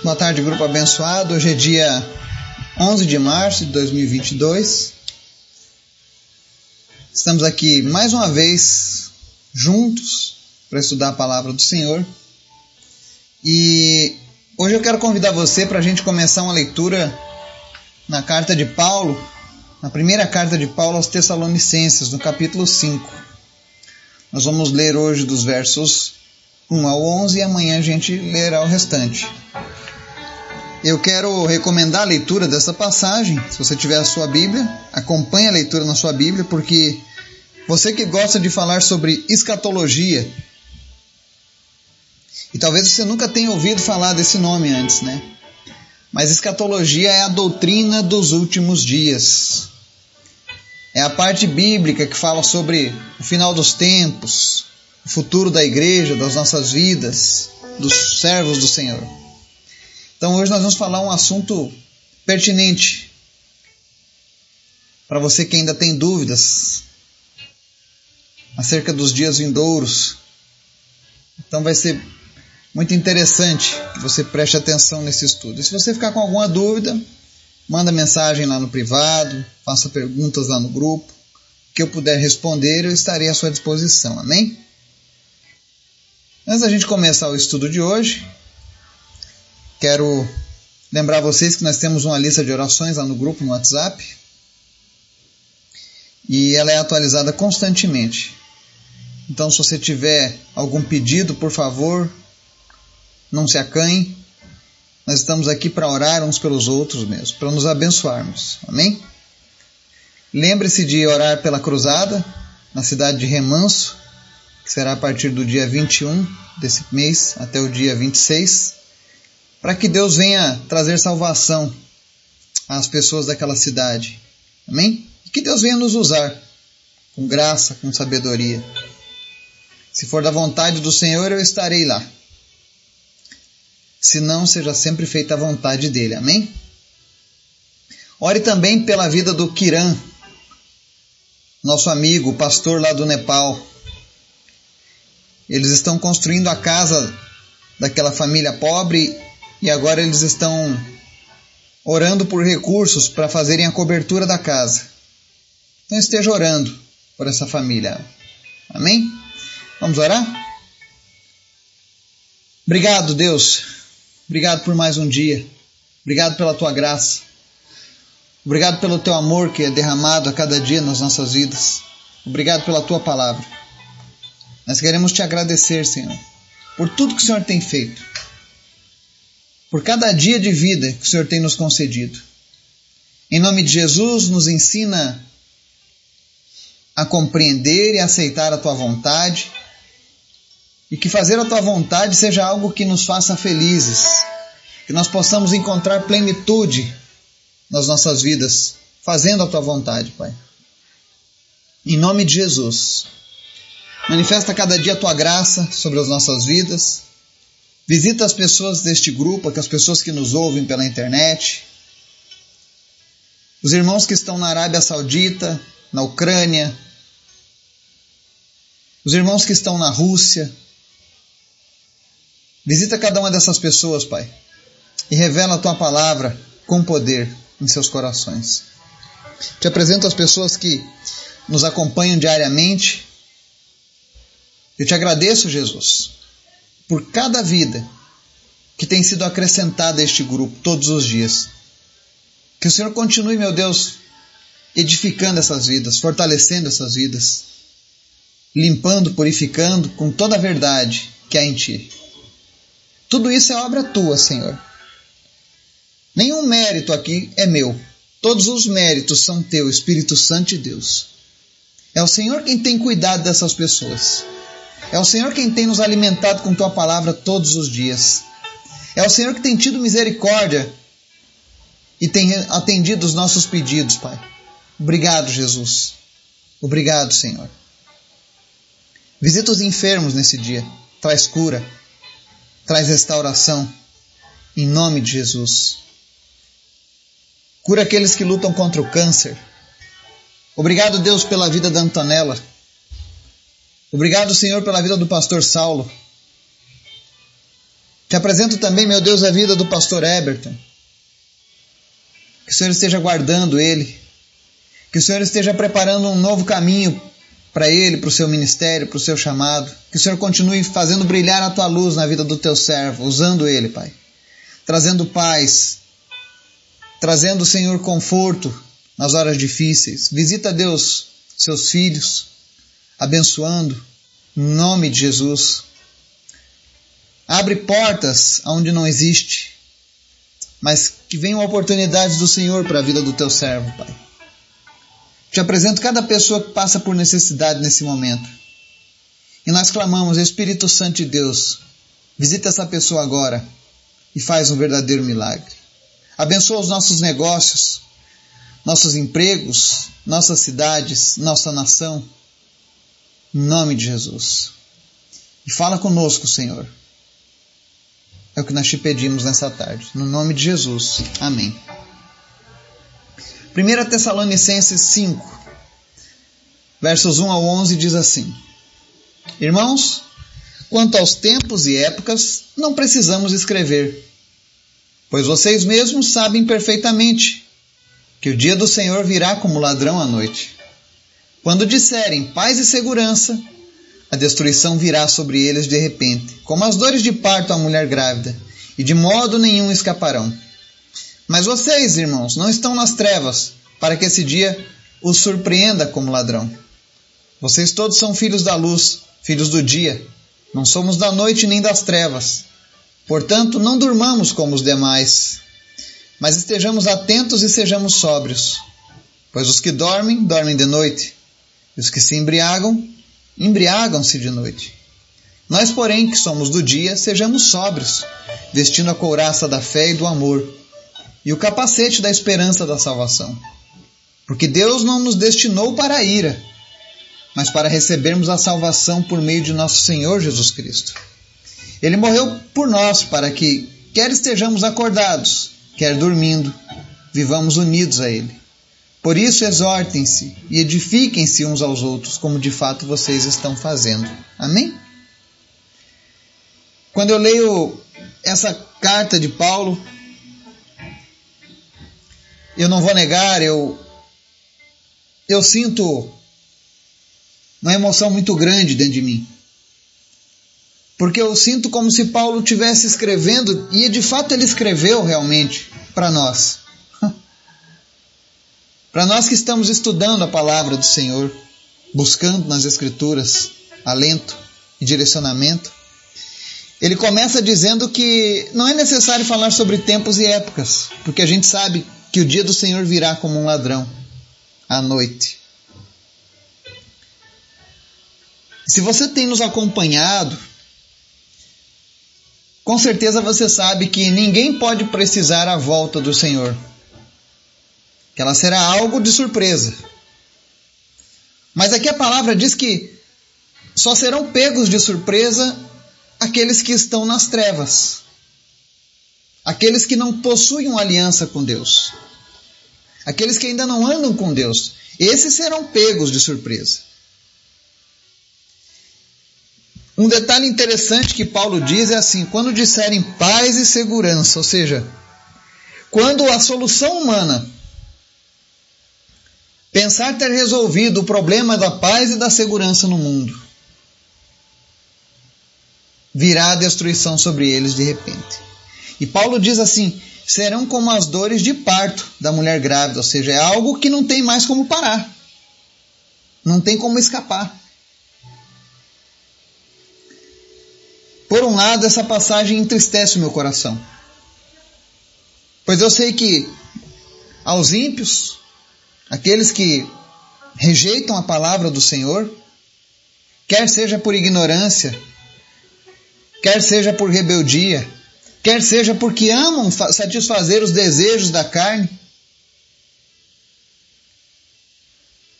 Boa tarde, grupo abençoado. Hoje é dia 11 de março de 2022. Estamos aqui mais uma vez juntos para estudar a palavra do Senhor. E hoje eu quero convidar você para a gente começar uma leitura na carta de Paulo, na primeira carta de Paulo aos Tessalonicenses, no capítulo 5. Nós vamos ler hoje dos versos 1 ao 11 e amanhã a gente lerá o restante. Eu quero recomendar a leitura dessa passagem. Se você tiver a sua Bíblia, acompanhe a leitura na sua Bíblia, porque você que gosta de falar sobre escatologia, e talvez você nunca tenha ouvido falar desse nome antes, né? Mas escatologia é a doutrina dos últimos dias. É a parte bíblica que fala sobre o final dos tempos, o futuro da igreja, das nossas vidas, dos servos do Senhor. Então hoje nós vamos falar um assunto pertinente para você que ainda tem dúvidas acerca dos dias vindouros. Então vai ser muito interessante que você preste atenção nesse estudo. E se você ficar com alguma dúvida, manda mensagem lá no privado, faça perguntas lá no grupo, que eu puder responder, eu estarei à sua disposição. Amém? Antes da gente começar o estudo de hoje, Quero lembrar vocês que nós temos uma lista de orações lá no grupo no WhatsApp e ela é atualizada constantemente. Então, se você tiver algum pedido, por favor, não se acanhe. Nós estamos aqui para orar uns pelos outros mesmo, para nos abençoarmos. Amém? Lembre-se de orar pela cruzada na cidade de Remanso, que será a partir do dia 21 desse mês até o dia 26 para que Deus venha trazer salvação às pessoas daquela cidade. Amém? E que Deus venha nos usar com graça, com sabedoria. Se for da vontade do Senhor, eu estarei lá. Se não, seja sempre feita a vontade dele. Amém? Ore também pela vida do Kiran, nosso amigo, pastor lá do Nepal. Eles estão construindo a casa daquela família pobre e agora eles estão orando por recursos para fazerem a cobertura da casa. Então esteja orando por essa família. Amém? Vamos orar? Obrigado, Deus. Obrigado por mais um dia. Obrigado pela tua graça. Obrigado pelo teu amor que é derramado a cada dia nas nossas vidas. Obrigado pela tua palavra. Nós queremos te agradecer, Senhor, por tudo que o Senhor tem feito por cada dia de vida que o Senhor tem nos concedido. Em nome de Jesus, nos ensina a compreender e aceitar a tua vontade e que fazer a tua vontade seja algo que nos faça felizes, que nós possamos encontrar plenitude nas nossas vidas, fazendo a tua vontade, Pai. Em nome de Jesus, manifesta cada dia a tua graça sobre as nossas vidas Visita as pessoas deste grupo, as pessoas que nos ouvem pela internet. Os irmãos que estão na Arábia Saudita, na Ucrânia. Os irmãos que estão na Rússia. Visita cada uma dessas pessoas, Pai, e revela a tua palavra com poder em seus corações. Te apresento as pessoas que nos acompanham diariamente. Eu te agradeço, Jesus, por cada vida que tem sido acrescentada a este grupo todos os dias. Que o Senhor continue, meu Deus, edificando essas vidas, fortalecendo essas vidas, limpando, purificando com toda a verdade que há em Ti. Tudo isso é obra Tua, Senhor. Nenhum mérito aqui é meu. Todos os méritos são Teu, Espírito Santo de Deus. É o Senhor quem tem cuidado dessas pessoas. É o Senhor quem tem nos alimentado com tua palavra todos os dias. É o Senhor que tem tido misericórdia e tem atendido os nossos pedidos, Pai. Obrigado, Jesus. Obrigado, Senhor. Visita os enfermos nesse dia. Traz cura. Traz restauração. Em nome de Jesus. Cura aqueles que lutam contra o câncer. Obrigado, Deus, pela vida da Antonella. Obrigado, Senhor, pela vida do pastor Saulo. Te apresento também, meu Deus, a vida do pastor Eberton. Que o Senhor esteja guardando ele. Que o Senhor esteja preparando um novo caminho para ele, para o seu ministério, para o seu chamado. Que o Senhor continue fazendo brilhar a tua luz na vida do teu servo, usando ele, Pai. Trazendo paz, trazendo, Senhor, conforto nas horas difíceis. Visita, Deus, seus filhos, abençoando, em nome de Jesus. Abre portas onde não existe, mas que venham oportunidades do Senhor para a vida do teu servo, Pai. Te apresento cada pessoa que passa por necessidade nesse momento. E nós clamamos, Espírito Santo de Deus, visita essa pessoa agora e faz um verdadeiro milagre. Abençoa os nossos negócios, nossos empregos, nossas cidades, nossa nação. Nome de Jesus. E fala conosco, Senhor. É o que nós te pedimos nessa tarde. No nome de Jesus. Amém. 1 Tessalonicenses 5, versos 1 ao 11 diz assim: Irmãos, quanto aos tempos e épocas, não precisamos escrever, pois vocês mesmos sabem perfeitamente que o dia do Senhor virá como ladrão à noite. Quando disserem paz e segurança, a destruição virá sobre eles de repente, como as dores de parto à mulher grávida, e de modo nenhum escaparão. Mas vocês, irmãos, não estão nas trevas, para que esse dia os surpreenda como ladrão. Vocês todos são filhos da luz, filhos do dia. Não somos da noite nem das trevas. Portanto, não durmamos como os demais, mas estejamos atentos e sejamos sóbrios. Pois os que dormem, dormem de noite, os que se embriagam, embriagam-se de noite. Nós, porém, que somos do dia, sejamos sóbrios, vestindo a couraça da fé e do amor, e o capacete da esperança da salvação. Porque Deus não nos destinou para a ira, mas para recebermos a salvação por meio de nosso Senhor Jesus Cristo. Ele morreu por nós para que, quer estejamos acordados, quer dormindo, vivamos unidos a Ele. Por isso, exortem-se e edifiquem-se uns aos outros, como de fato vocês estão fazendo. Amém? Quando eu leio essa carta de Paulo, eu não vou negar, eu, eu sinto uma emoção muito grande dentro de mim. Porque eu sinto como se Paulo estivesse escrevendo, e de fato ele escreveu realmente para nós. Para nós que estamos estudando a palavra do Senhor, buscando nas Escrituras alento e direcionamento. Ele começa dizendo que não é necessário falar sobre tempos e épocas, porque a gente sabe que o dia do Senhor virá como um ladrão à noite. Se você tem nos acompanhado, com certeza você sabe que ninguém pode precisar a volta do Senhor, que ela será algo de surpresa. Mas aqui a palavra diz que só serão pegos de surpresa aqueles que estão nas trevas, aqueles que não possuem uma aliança com Deus, aqueles que ainda não andam com Deus. Esses serão pegos de surpresa. Um detalhe interessante que Paulo diz é assim: quando disserem paz e segurança, ou seja, quando a solução humana pensar ter resolvido o problema da paz e da segurança no mundo, virá a destruição sobre eles de repente. E Paulo diz assim: serão como as dores de parto da mulher grávida, ou seja, é algo que não tem mais como parar, não tem como escapar. Por um lado, essa passagem entristece o meu coração, pois eu sei que aos ímpios, aqueles que rejeitam a palavra do Senhor, quer seja por ignorância, quer seja por rebeldia, quer seja porque amam satisfazer os desejos da carne.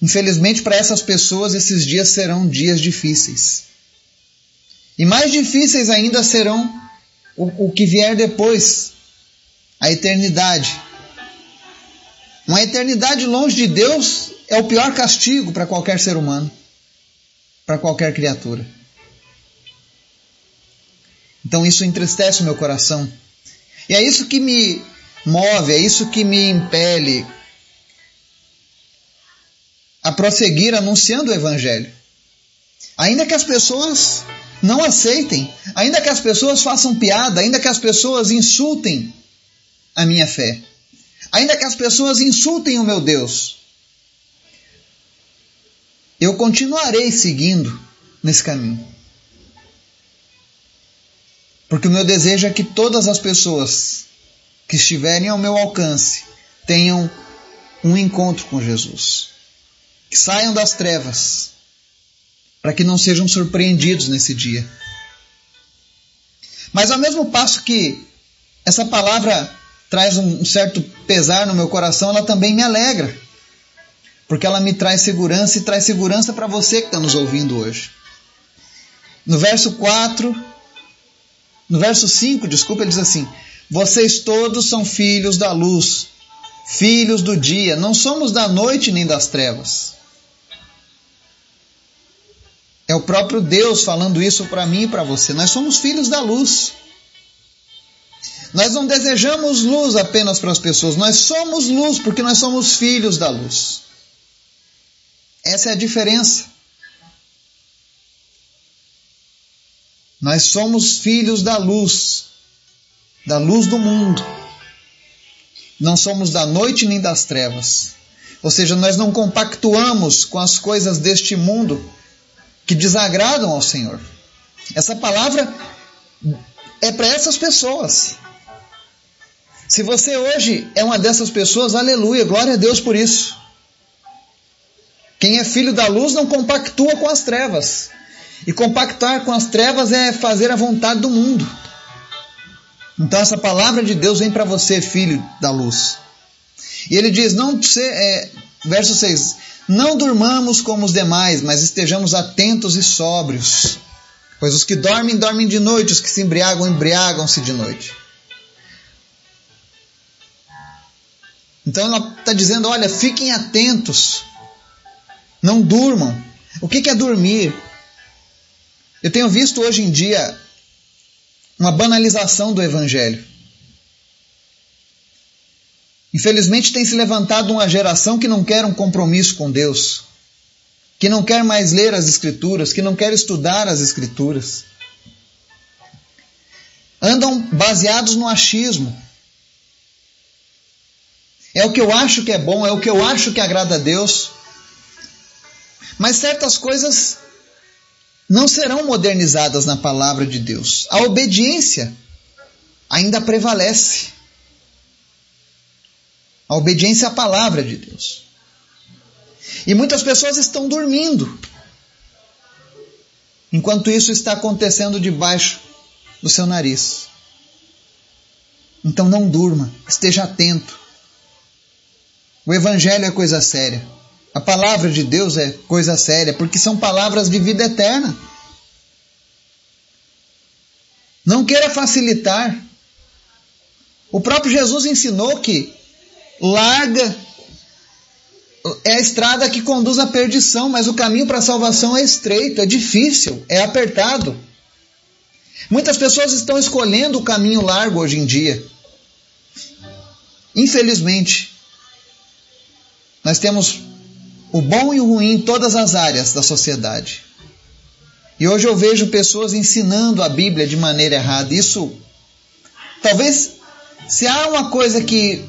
Infelizmente, para essas pessoas, esses dias serão dias difíceis. E mais difíceis ainda serão o, o que vier depois a eternidade. Uma eternidade longe de Deus é o pior castigo para qualquer ser humano, para qualquer criatura. Então isso entristece o meu coração. E é isso que me move, é isso que me impele a prosseguir anunciando o Evangelho. Ainda que as pessoas não aceitem, ainda que as pessoas façam piada, ainda que as pessoas insultem a minha fé, ainda que as pessoas insultem o meu Deus, eu continuarei seguindo nesse caminho. Porque o meu desejo é que todas as pessoas que estiverem ao meu alcance tenham um encontro com Jesus. Que saiam das trevas, para que não sejam surpreendidos nesse dia. Mas ao mesmo passo que essa palavra traz um certo pesar no meu coração, ela também me alegra. Porque ela me traz segurança e traz segurança para você que está nos ouvindo hoje. No verso 4, no verso 5, desculpa, ele diz assim: Vocês todos são filhos da luz, filhos do dia, não somos da noite nem das trevas. É o próprio Deus falando isso para mim e para você. Nós somos filhos da luz. Nós não desejamos luz apenas para as pessoas, nós somos luz porque nós somos filhos da luz. Essa é a diferença. Nós somos filhos da luz, da luz do mundo. Não somos da noite nem das trevas. Ou seja, nós não compactuamos com as coisas deste mundo que desagradam ao Senhor. Essa palavra é para essas pessoas. Se você hoje é uma dessas pessoas, aleluia, glória a Deus por isso. Quem é filho da luz não compactua com as trevas. E compactar com as trevas é fazer a vontade do mundo. Então essa palavra de Deus vem para você, filho da luz. E ele diz, não é, verso 6, não durmamos como os demais, mas estejamos atentos e sóbrios. Pois os que dormem, dormem de noite, os que se embriagam, embriagam-se de noite. Então ela está dizendo: olha, fiquem atentos, não durmam. O que é dormir? Eu tenho visto hoje em dia uma banalização do Evangelho. Infelizmente tem se levantado uma geração que não quer um compromisso com Deus, que não quer mais ler as Escrituras, que não quer estudar as Escrituras. Andam baseados no achismo. É o que eu acho que é bom, é o que eu acho que agrada a Deus. Mas certas coisas não serão modernizadas na palavra de Deus. A obediência ainda prevalece. A obediência à palavra de Deus. E muitas pessoas estão dormindo. Enquanto isso está acontecendo debaixo do seu nariz. Então não durma, esteja atento. O Evangelho é coisa séria. A palavra de Deus é coisa séria, porque são palavras de vida eterna. Não queira facilitar. O próprio Jesus ensinou que larga é a estrada que conduz à perdição, mas o caminho para a salvação é estreito, é difícil, é apertado. Muitas pessoas estão escolhendo o caminho largo hoje em dia. Infelizmente, nós temos o bom e o ruim em todas as áreas da sociedade. E hoje eu vejo pessoas ensinando a Bíblia de maneira errada. Isso, talvez, se há uma coisa que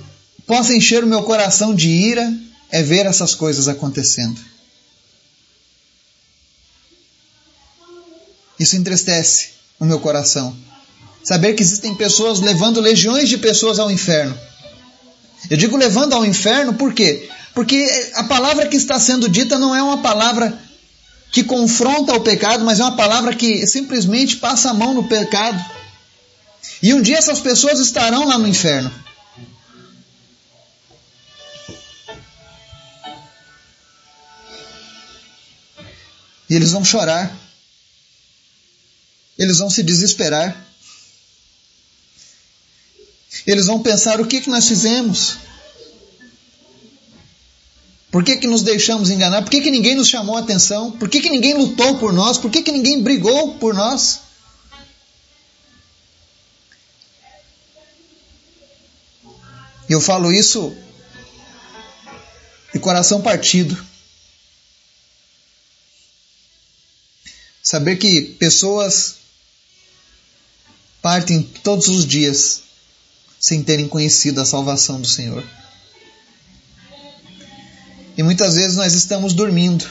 possa encher o meu coração de ira, é ver essas coisas acontecendo. Isso entristece o meu coração. Saber que existem pessoas levando legiões de pessoas ao inferno. Eu digo levando ao inferno por quê? Porque a palavra que está sendo dita não é uma palavra que confronta o pecado, mas é uma palavra que simplesmente passa a mão no pecado. E um dia essas pessoas estarão lá no inferno. E eles vão chorar. Eles vão se desesperar. Eles vão pensar: o que, que nós fizemos? Por que, que nos deixamos enganar? Por que, que ninguém nos chamou a atenção? Por que, que ninguém lutou por nós? Por que, que ninguém brigou por nós? E eu falo isso de coração partido. Saber que pessoas partem todos os dias sem terem conhecido a salvação do Senhor. E muitas vezes nós estamos dormindo.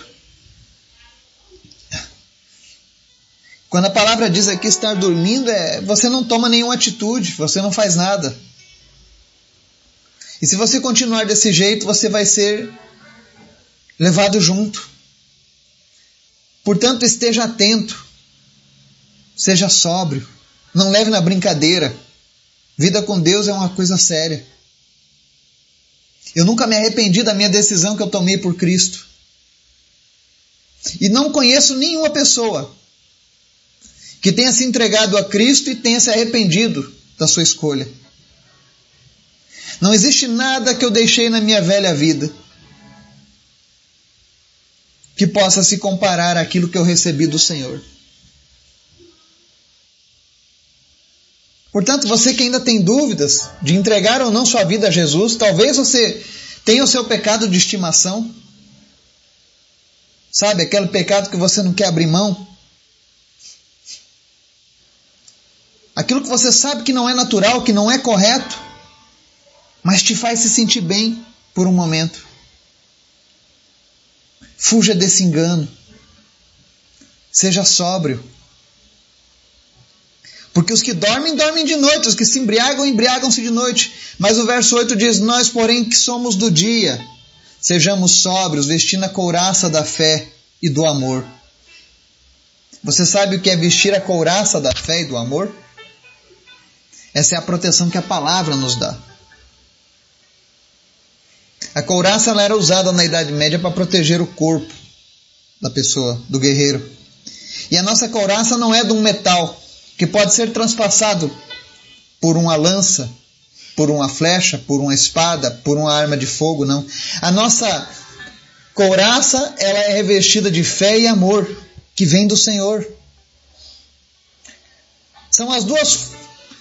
Quando a palavra diz aqui estar dormindo, é você não toma nenhuma atitude, você não faz nada. E se você continuar desse jeito, você vai ser levado junto. Portanto, esteja atento, seja sóbrio, não leve na brincadeira. Vida com Deus é uma coisa séria. Eu nunca me arrependi da minha decisão que eu tomei por Cristo. E não conheço nenhuma pessoa que tenha se entregado a Cristo e tenha se arrependido da sua escolha. Não existe nada que eu deixei na minha velha vida que possa se comparar àquilo que eu recebi do Senhor. Portanto, você que ainda tem dúvidas de entregar ou não sua vida a Jesus, talvez você tenha o seu pecado de estimação. Sabe, aquele pecado que você não quer abrir mão. Aquilo que você sabe que não é natural, que não é correto, mas te faz se sentir bem por um momento. Fuja desse engano. Seja sóbrio. Porque os que dormem, dormem de noite, os que se embriagam, embriagam-se de noite. Mas o verso 8 diz: Nós, porém, que somos do dia, sejamos sóbrios, vestindo a couraça da fé e do amor. Você sabe o que é vestir a couraça da fé e do amor? Essa é a proteção que a palavra nos dá. A couraça era usada na Idade Média para proteger o corpo da pessoa, do guerreiro. E a nossa couraça não é de um metal que pode ser transpassado por uma lança, por uma flecha, por uma espada, por uma arma de fogo, não. A nossa couraça ela é revestida de fé e amor que vem do Senhor. São as duas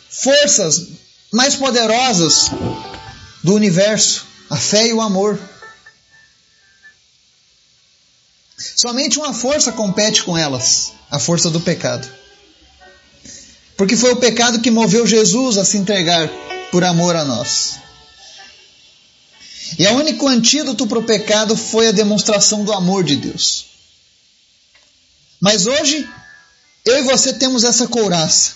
forças mais poderosas do universo, a fé e o amor. Somente uma força compete com elas, a força do pecado. Porque foi o pecado que moveu Jesus a se entregar por amor a nós. E o único antídoto para o pecado foi a demonstração do amor de Deus. Mas hoje, eu e você temos essa couraça.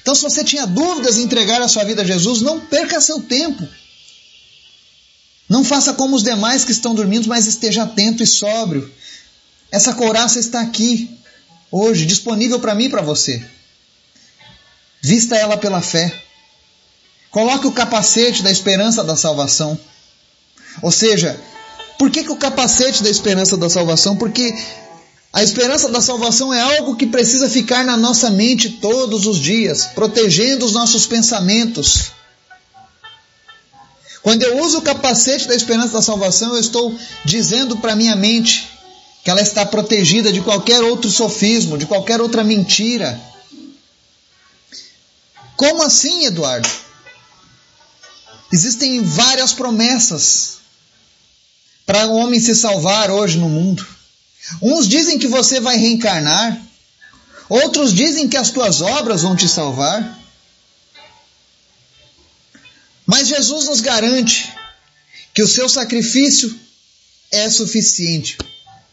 Então, se você tinha dúvidas em entregar a sua vida a Jesus, não perca seu tempo. Não faça como os demais que estão dormindo, mas esteja atento e sóbrio. Essa couraça está aqui, hoje, disponível para mim e para você. Vista ela pela fé. Coloque o capacete da esperança da salvação. Ou seja, por que, que o capacete da esperança da salvação? Porque a esperança da salvação é algo que precisa ficar na nossa mente todos os dias, protegendo os nossos pensamentos. Quando eu uso o capacete da esperança da salvação, eu estou dizendo para minha mente que ela está protegida de qualquer outro sofismo, de qualquer outra mentira. Como assim, Eduardo? Existem várias promessas para o homem se salvar hoje no mundo. Uns dizem que você vai reencarnar, outros dizem que as tuas obras vão te salvar. Mas Jesus nos garante que o seu sacrifício é suficiente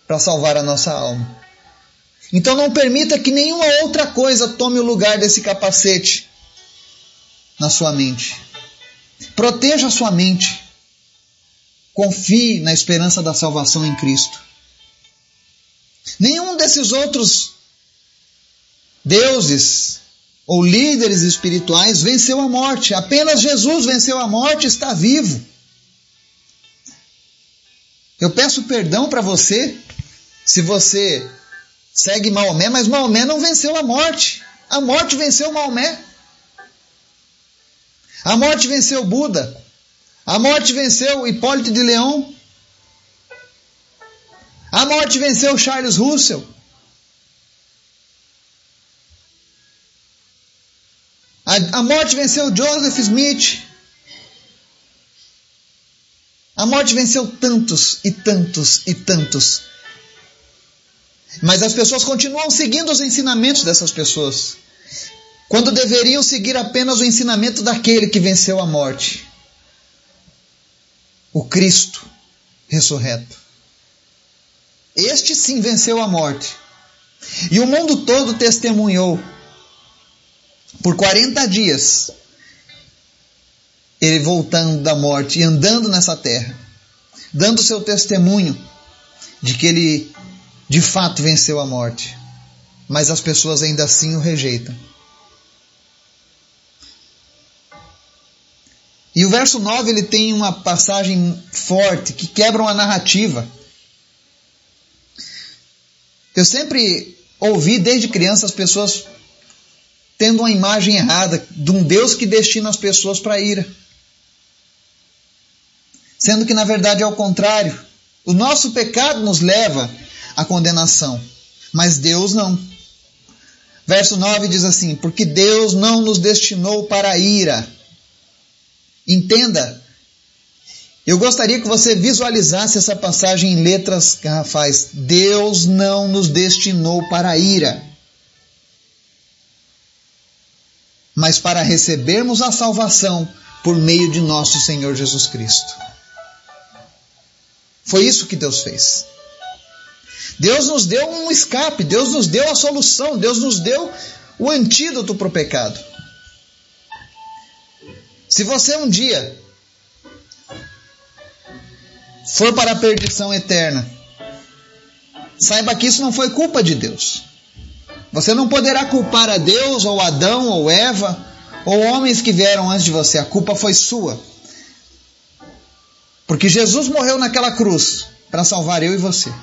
para salvar a nossa alma. Então não permita que nenhuma outra coisa tome o lugar desse capacete na sua mente. Proteja a sua mente. Confie na esperança da salvação em Cristo. Nenhum desses outros deuses ou líderes espirituais venceu a morte. Apenas Jesus venceu a morte e está vivo. Eu peço perdão para você se você segue Maomé, mas Maomé não venceu a morte. A morte venceu Maomé. A morte venceu Buda. A morte venceu Hipólito de Leão. A morte venceu Charles Russell. A, a morte venceu Joseph Smith. A morte venceu tantos e tantos e tantos. Mas as pessoas continuam seguindo os ensinamentos dessas pessoas, quando deveriam seguir apenas o ensinamento daquele que venceu a morte o Cristo ressurreto. Este sim venceu a morte. E o mundo todo testemunhou por 40 dias ele voltando da morte e andando nessa terra, dando seu testemunho de que ele de fato venceu a morte. Mas as pessoas ainda assim o rejeitam. E o verso 9 ele tem uma passagem forte que quebra uma narrativa. Eu sempre ouvi desde criança as pessoas tendo uma imagem errada de um Deus que destina as pessoas para a ira. Sendo que na verdade é o contrário. O nosso pecado nos leva à condenação, mas Deus não. Verso 9 diz assim: Porque Deus não nos destinou para a ira Entenda. Eu gostaria que você visualizasse essa passagem em letras garrafais. Deus não nos destinou para a ira, mas para recebermos a salvação por meio de nosso Senhor Jesus Cristo. Foi isso que Deus fez. Deus nos deu um escape, Deus nos deu a solução, Deus nos deu o antídoto para o pecado. Se você um dia for para a perdição eterna, saiba que isso não foi culpa de Deus. Você não poderá culpar a Deus, ou Adão, ou Eva, ou homens que vieram antes de você. A culpa foi sua. Porque Jesus morreu naquela cruz para salvar eu e você.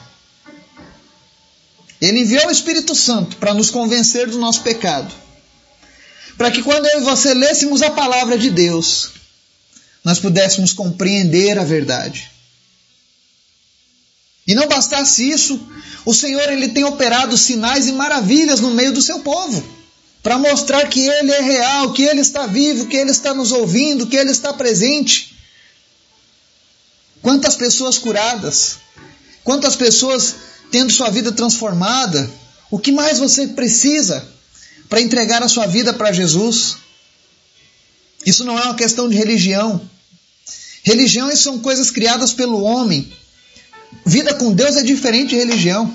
Ele enviou o Espírito Santo para nos convencer do nosso pecado para que quando eu e você lêssemos a palavra de Deus, nós pudéssemos compreender a verdade. E não bastasse isso, o Senhor ele tem operado sinais e maravilhas no meio do seu povo, para mostrar que ele é real, que ele está vivo, que ele está nos ouvindo, que ele está presente. Quantas pessoas curadas, quantas pessoas tendo sua vida transformada, o que mais você precisa? Para entregar a sua vida para Jesus. Isso não é uma questão de religião. Religiões são coisas criadas pelo homem. Vida com Deus é diferente de religião.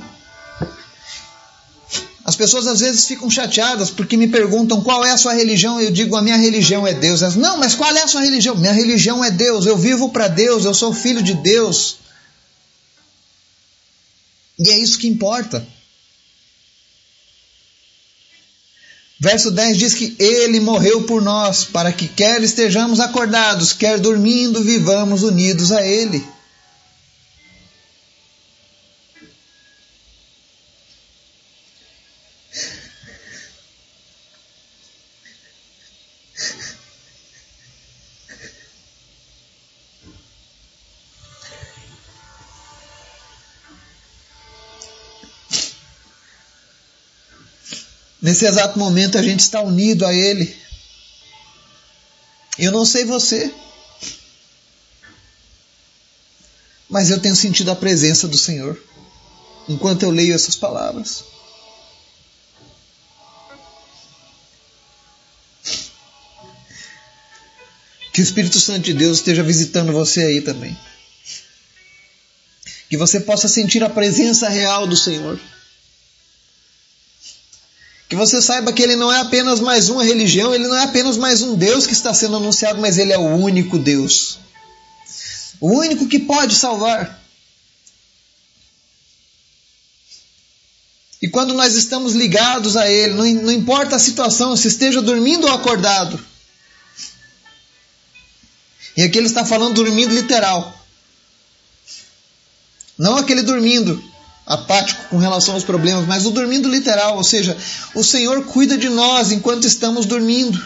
As pessoas às vezes ficam chateadas porque me perguntam qual é a sua religião. Eu digo, a minha religião é Deus. Elas, não, mas qual é a sua religião? Minha religião é Deus. Eu vivo para Deus. Eu sou filho de Deus. E é isso que importa. Verso 10 diz que ele morreu por nós, para que quer estejamos acordados, quer dormindo, vivamos unidos a ele. Nesse exato momento a gente está unido a Ele. Eu não sei você, mas eu tenho sentido a presença do Senhor enquanto eu leio essas palavras. Que o Espírito Santo de Deus esteja visitando você aí também. Que você possa sentir a presença real do Senhor. Você saiba que ele não é apenas mais uma religião, ele não é apenas mais um Deus que está sendo anunciado, mas ele é o único Deus. O único que pode salvar. E quando nós estamos ligados a Ele, não, não importa a situação, se esteja dormindo ou acordado. E aqui ele está falando dormindo literal. Não aquele dormindo apático com relação aos problemas, mas o dormindo literal, ou seja, o Senhor cuida de nós enquanto estamos dormindo,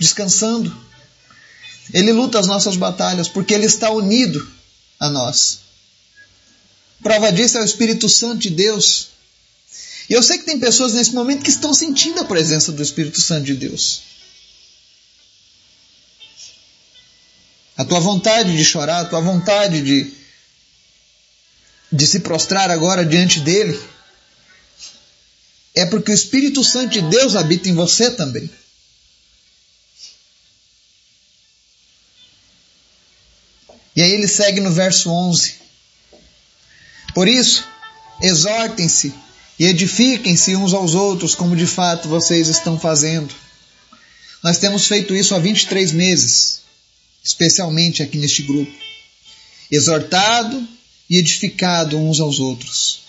descansando. Ele luta as nossas batalhas porque Ele está unido a nós. Prova disso é o Espírito Santo de Deus. E eu sei que tem pessoas nesse momento que estão sentindo a presença do Espírito Santo de Deus. a tua vontade de chorar, a tua vontade de, de se prostrar agora diante dele, é porque o Espírito Santo de Deus habita em você também. E aí ele segue no verso 11. Por isso, exortem-se e edifiquem-se uns aos outros, como de fato vocês estão fazendo. Nós temos feito isso há 23 meses, especialmente aqui neste grupo. Exortado e edificado uns aos outros.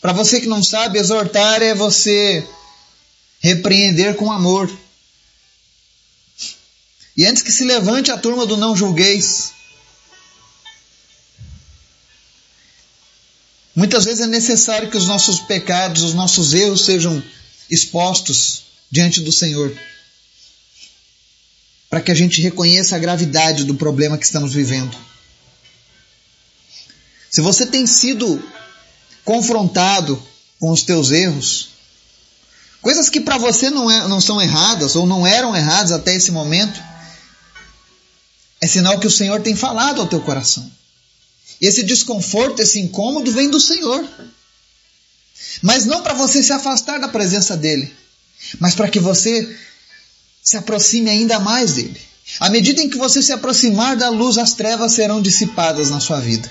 Para você que não sabe, exortar é você repreender com amor. E antes que se levante a turma do não julgueis, Muitas vezes é necessário que os nossos pecados, os nossos erros sejam expostos diante do Senhor. Para que a gente reconheça a gravidade do problema que estamos vivendo. Se você tem sido confrontado com os teus erros, coisas que para você não, é, não são erradas ou não eram erradas até esse momento, é sinal que o Senhor tem falado ao teu coração. Esse desconforto, esse incômodo vem do Senhor. Mas não para você se afastar da presença dele, mas para que você se aproxime ainda mais dele. À medida em que você se aproximar da luz, as trevas serão dissipadas na sua vida.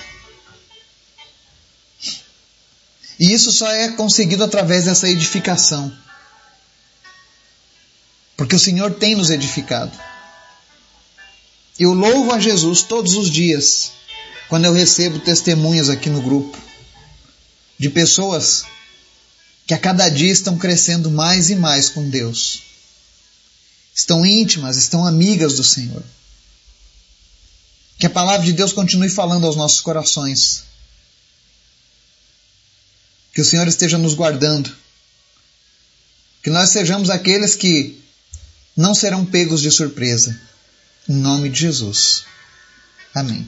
E isso só é conseguido através dessa edificação. Porque o Senhor tem nos edificado. Eu louvo a Jesus todos os dias quando eu recebo testemunhas aqui no grupo de pessoas que a cada dia estão crescendo mais e mais com Deus. Estão íntimas, estão amigas do Senhor. Que a palavra de Deus continue falando aos nossos corações. Que o Senhor esteja nos guardando. Que nós sejamos aqueles que não serão pegos de surpresa. Em nome de Jesus. Amém.